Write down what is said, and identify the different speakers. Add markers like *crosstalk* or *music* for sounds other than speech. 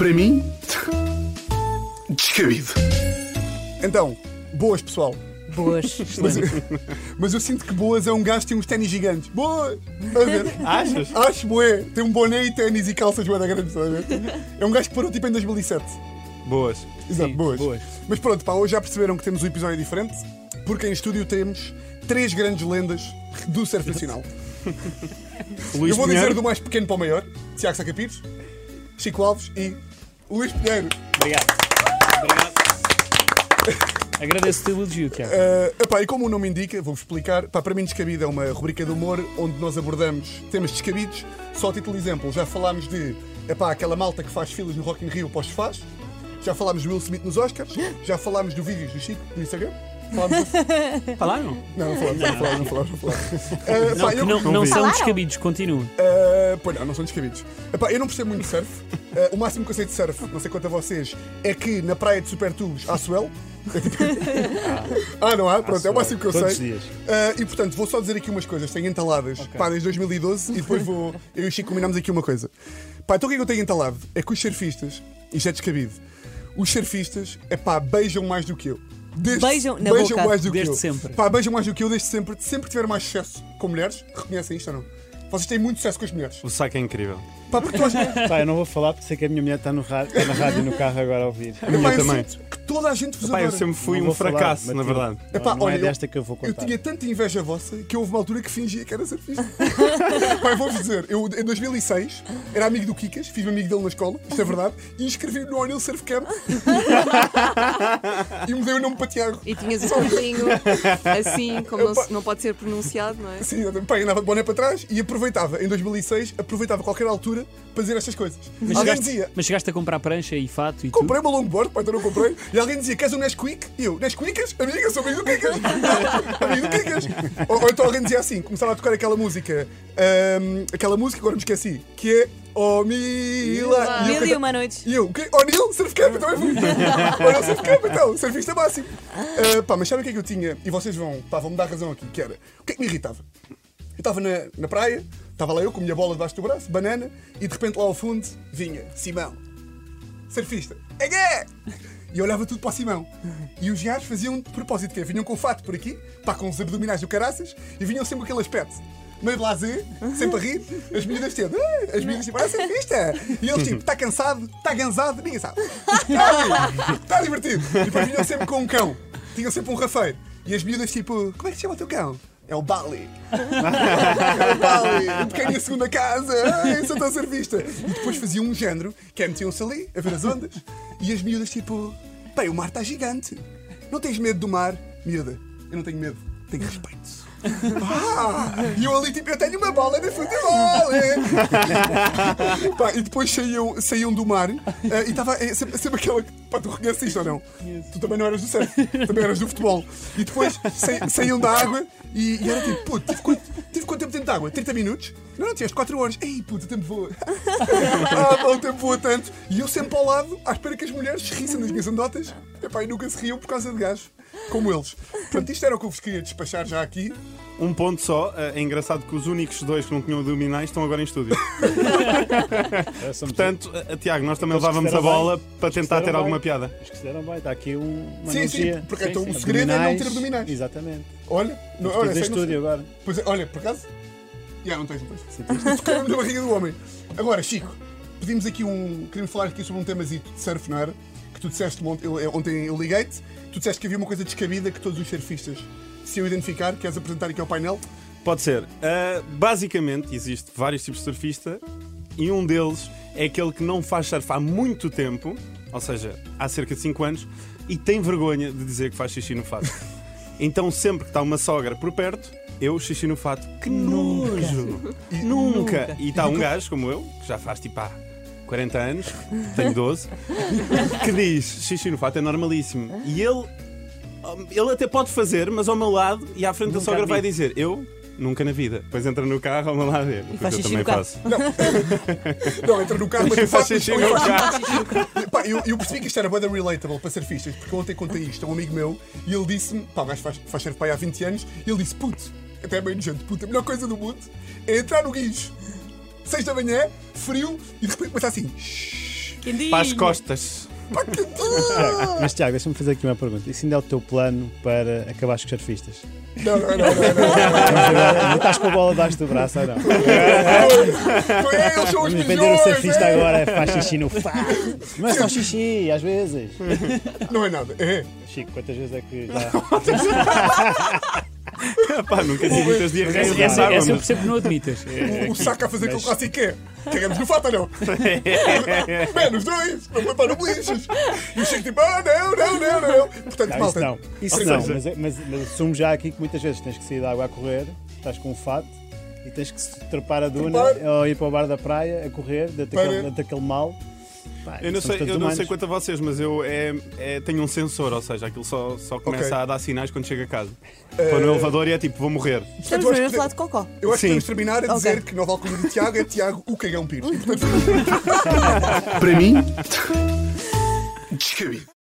Speaker 1: Para mim, descabido.
Speaker 2: Então, boas, pessoal.
Speaker 3: Boas. *laughs*
Speaker 2: Mas, mas eu sinto que boas é um gajo que tem uns ténis gigantes. Boas! Estás a ver?
Speaker 4: Achas?
Speaker 2: Acho boé. Tem um boné e ténis e calças boa da grande, estás a ver? É um gajo que parou tipo em 2007.
Speaker 4: Boas.
Speaker 2: Exato,
Speaker 3: Sim,
Speaker 2: boas.
Speaker 3: boas.
Speaker 2: Mas pronto, pá, hoje já perceberam que temos um episódio diferente, porque em estúdio temos três grandes lendas do surf nacional.
Speaker 4: Luís
Speaker 2: eu vou
Speaker 4: Pinheiro.
Speaker 2: dizer do mais pequeno para o maior: Tiago Sacapires, Chico Alves e Luís Pinheiro.
Speaker 3: Obrigado. Obrigado. Agradeço-te o elogio, Tiago.
Speaker 2: Uh, epá, e como o nome indica, vou-vos explicar. Pá, para mim, Descabido é uma rubrica de humor onde nós abordamos temas descabidos. Só a título de exemplo, já falámos de epá, aquela malta que faz filas no Rock in Rio para os faz. Já falámos do Will Smith nos Oscars. Já falámos do vídeos do Chico no Instagram. Falámos do...
Speaker 3: Falaram?
Speaker 2: Não, não falámos, não falámos, não falámos. Não, falámos. Uh,
Speaker 3: Não,
Speaker 2: pá,
Speaker 3: que
Speaker 2: eu-
Speaker 3: não, não são descabidos, continuo.
Speaker 2: Uh, pois não, não são descabidos. Epá, eu não percebo muito de surf. Uh, o máximo que eu sei de surf, não sei quanto a vocês, é que na praia de Supertubos há swell. *laughs* ah, não há? Pronto, é o máximo que eu
Speaker 3: Todos
Speaker 2: sei.
Speaker 3: dias.
Speaker 2: Uh, e portanto, vou só dizer aqui umas coisas. Tenho entaladas pá, desde 2012 e depois vou. Eu e o Chico combinamos aqui uma coisa. Pá, então o que é que eu tenho entalado? É que os surfistas, isto é descabido, os surfistas, é pá, beijam mais do que eu. Desde,
Speaker 5: Beijam na
Speaker 2: beijam
Speaker 5: boca.
Speaker 2: mais do
Speaker 3: Desde
Speaker 2: que eu.
Speaker 3: sempre.
Speaker 2: Pá, beijam mais do que eu desde sempre. Sempre tiveram mais sucesso com mulheres. Reconhecem isto ou não? Vocês têm muito sucesso com as mulheres.
Speaker 4: O saco é incrível.
Speaker 2: Pá, porque tu achas.
Speaker 6: Pá, eu não vou falar porque sei que a minha mulher está no rádio, está na rádio e no carro agora a ouvir.
Speaker 4: A minha
Speaker 2: Epá, eu
Speaker 4: também.
Speaker 2: sinto que toda a gente vos
Speaker 4: Pá, eu
Speaker 2: adora.
Speaker 4: sempre fui
Speaker 6: Não
Speaker 4: um
Speaker 6: vou falar,
Speaker 4: fracasso, na
Speaker 6: Matilde.
Speaker 4: verdade.
Speaker 2: Epá,
Speaker 6: não
Speaker 2: olha,
Speaker 6: é
Speaker 2: eu-
Speaker 6: desta que eu vou
Speaker 2: Eu
Speaker 6: contar.
Speaker 2: tinha tanta inveja vossa que houve uma altura que fingia que era surfista. *laughs* Pai, vou-vos dizer, eu em 2006 era amigo do Kikas, fiz-me amigo dele na escola, isto é verdade, e inscrevi-me no O'Neill Surf Camp *laughs* e mudei o nome para Tiago.
Speaker 5: E tinhas o carrinho assim, como não, se- não pode ser pronunciado, não é?
Speaker 2: Sim, exatamente. Pai, andava de boné para trás e aproveitava, em 2006, aproveitava qualquer altura para dizer estas coisas.
Speaker 3: Mas
Speaker 2: alguém
Speaker 3: chegaste,
Speaker 2: dizia,
Speaker 3: mas chegaste a comprar prancha e fato e tudo?
Speaker 2: comprei uma longboard, pai, então não comprei, e alguém dizia, queres um Nesquik? E eu, Nesquikas? Amiga, sou amigo do Kikas. *laughs* amigo do Kikas. Ou, ou então alguém dizia assim, começava a tocar aquela música, ahm, aquela música, agora me esqueci, que é Oh Mila.
Speaker 5: Mil e uma noites.
Speaker 2: E eu, o quê? O'Neill, surf camp, também fui. *laughs* O'Neill, surf camp, então, surfista máximo. Ah, pá, mas sabe o que é que eu tinha? E vocês vão, pá, vão me dar razão aqui, que era, o que é que me irritava? Eu estava na, na praia, estava lá eu com a minha bola debaixo do braço, banana, e de repente lá ao fundo vinha Simão, surfista. É que? E eu olhava tudo para o Simão. E os gajos faziam de propósito, que é, vinham com o fato por aqui, pá, com os abdominais do caraças, e vinham sempre com aquele aspecto. Meio blasé, sempre a rir, as meninas tendo, "Ah", as meninas tipo, ah, surfista! E eles tipo, está cansado, está gansado, ninguém sabe. Está *laughs* divertido. E depois vinham sempre com um cão, tinham sempre um rafeiro. E as miúdas tipo, como é que se chama o teu cão? É o Bali. É o Bali, o pequeno e a segunda casa. Ai, sou tão servista. E depois faziam um género, que é metiam-se ali a ver as ondas. E as miúdas tipo, bem, o mar está gigante. Não tens medo do mar? Miúda, eu não tenho medo, tenho respeito. Ah, e eu ali tipo, eu tenho uma bola de futebol. é. *laughs* Pá, e depois saíam, saíam do mar eh, e estava é, sempre, sempre aquela. Pá, tu reconheces isto ou não? Tu também não eras do surf, também eras do futebol. E depois sa- saíam da água e, e era tipo, puto, tive quanto, tive quanto tempo dentro de água? 30 minutos? Não, não, tiveste 4 horas. Ei, puto, o tempo voa. *laughs* ah, pá, o tempo voa tanto. E eu sempre ao lado, à espera que as mulheres se rissem das minhas andotas. Epá, e nunca se riam por causa de gajos, como eles. Portanto, isto era o que eu vos queria despachar já aqui.
Speaker 4: Um ponto só, eh, é engraçado que os únicos dois que não tinham abdominais estão agora em estúdio. *laughs*
Speaker 6: É,
Speaker 4: Portanto, eh, Tiago, nós também levávamos a bola
Speaker 6: bem.
Speaker 4: para tentar ter
Speaker 6: deram
Speaker 4: alguma
Speaker 6: bem.
Speaker 4: piada.
Speaker 6: Os que se deram bem, está aqui um, uma
Speaker 2: Sim, sim,
Speaker 6: analogia.
Speaker 2: porque
Speaker 6: Sim,
Speaker 2: então
Speaker 6: sim.
Speaker 2: o segredo é não ter
Speaker 6: Abdominais. Exatamente.
Speaker 2: Olha, não,
Speaker 6: Olha,
Speaker 2: sei,
Speaker 6: estúdio agora.
Speaker 2: Pois é, olha, por acaso. Já, não tens, não tens. *laughs* Tocaram na barriga do homem. Agora, Chico, pedimos aqui um. Queríamos falar aqui sobre um temazito de surf, não era? Que tu disseste ontem, eu, eu- ontem eu liguei-te, tu disseste que havia uma coisa descabida que todos os surfistas se iam identificar. Queres apresentar aqui ao painel?
Speaker 4: Pode ser. Uh, basicamente, existe vários tipos de surfista e um deles é aquele que não faz surf há muito tempo, ou seja, há cerca de 5 anos, e tem vergonha de dizer que faz xixi no fato. *laughs* então, sempre que está uma sogra por perto, eu xixi no fato. Que nojo! Nunca! E está um gajo como eu, que já faz tipo há 40 anos, tenho 12, *laughs* que diz xixi no fato é normalíssimo. E ele, ele até pode fazer, mas ao meu lado e à frente da
Speaker 3: Nunca
Speaker 4: sogra vai
Speaker 3: admite.
Speaker 4: dizer eu. Nunca na vida. Depois entra no carro ao meu lado dele.
Speaker 5: faz
Speaker 4: eu também
Speaker 5: no carro.
Speaker 4: faço.
Speaker 2: Não, *laughs* entra no carro, mas
Speaker 4: faz
Speaker 2: fazes
Speaker 4: xixi no carro.
Speaker 2: Pá, eu, eu percebi que isto era bué da relatable para surfistas, porque ontem contei isto a um amigo meu e ele disse-me, pá, o gajo faz, faz surf pai há 20 anos, e ele disse, puto, até é bem nojento, puto, a melhor coisa do mundo é entrar no guincho, 6 da manhã, frio, e de repente começa assim, "Shhh."
Speaker 3: Quentinho.
Speaker 4: Para as costas.
Speaker 6: Tiago, mas Tiago, deixa-me fazer aqui uma pergunta. Isso ainda é o teu plano para acabar com os surfistas?
Speaker 2: Não, não, não, não.
Speaker 6: estás com a bola debaixo do braço ou não?
Speaker 2: Foi eles, são os
Speaker 6: Vamos vender o
Speaker 2: melhores.
Speaker 6: surfista
Speaker 2: é.
Speaker 6: agora, faz xixi no fato. É só xixi, às vezes.
Speaker 2: Não é nada. É.
Speaker 6: Chico, quantas vezes é que já. *laughs* *laughs*
Speaker 4: Pá, nunca tive muitas diarreias
Speaker 3: Essa,
Speaker 4: nessa água.
Speaker 3: essa eu percebo que não admitas.
Speaker 2: O, o saco a fazer com o clássico que é. Cagamos no fato ou não? Menos dois. Não foi para no lixos. E o Chico tipo, ah, não, não, não, não. Portanto,
Speaker 6: Não, isso
Speaker 2: malta.
Speaker 6: não. Isso
Speaker 4: Ou
Speaker 6: não,
Speaker 4: seja-
Speaker 6: mas, é- mas, mas assumo já aqui que muitas vezes tens que sair da água a correr, estás com um fato e tens que se trepar a duna
Speaker 2: Trepar.
Speaker 6: ou ir para o bar da praia a correr, dentro
Speaker 2: Para-
Speaker 6: daquele, dentro daquele mal. Pá,
Speaker 4: Eu não sei, eu não sei quanto a vocês, mas eu é, é- tenho um sensor, ou seja, aquilo só, só começa
Speaker 2: Ok.
Speaker 4: a dar sinais quando chega a casa. Estou no elevador e é tipo, vou morrer.
Speaker 2: Portanto,
Speaker 5: Estamos
Speaker 2: eu acho que-
Speaker 5: falar de cocó.
Speaker 2: Eu acho que
Speaker 4: Sim.
Speaker 2: podemos terminar a dizer
Speaker 5: Ok.
Speaker 2: que Nova Alcunha de Tiago é Tiago o cagão pires. *laughs* Portanto,
Speaker 1: Para mim, descabido. *laughs*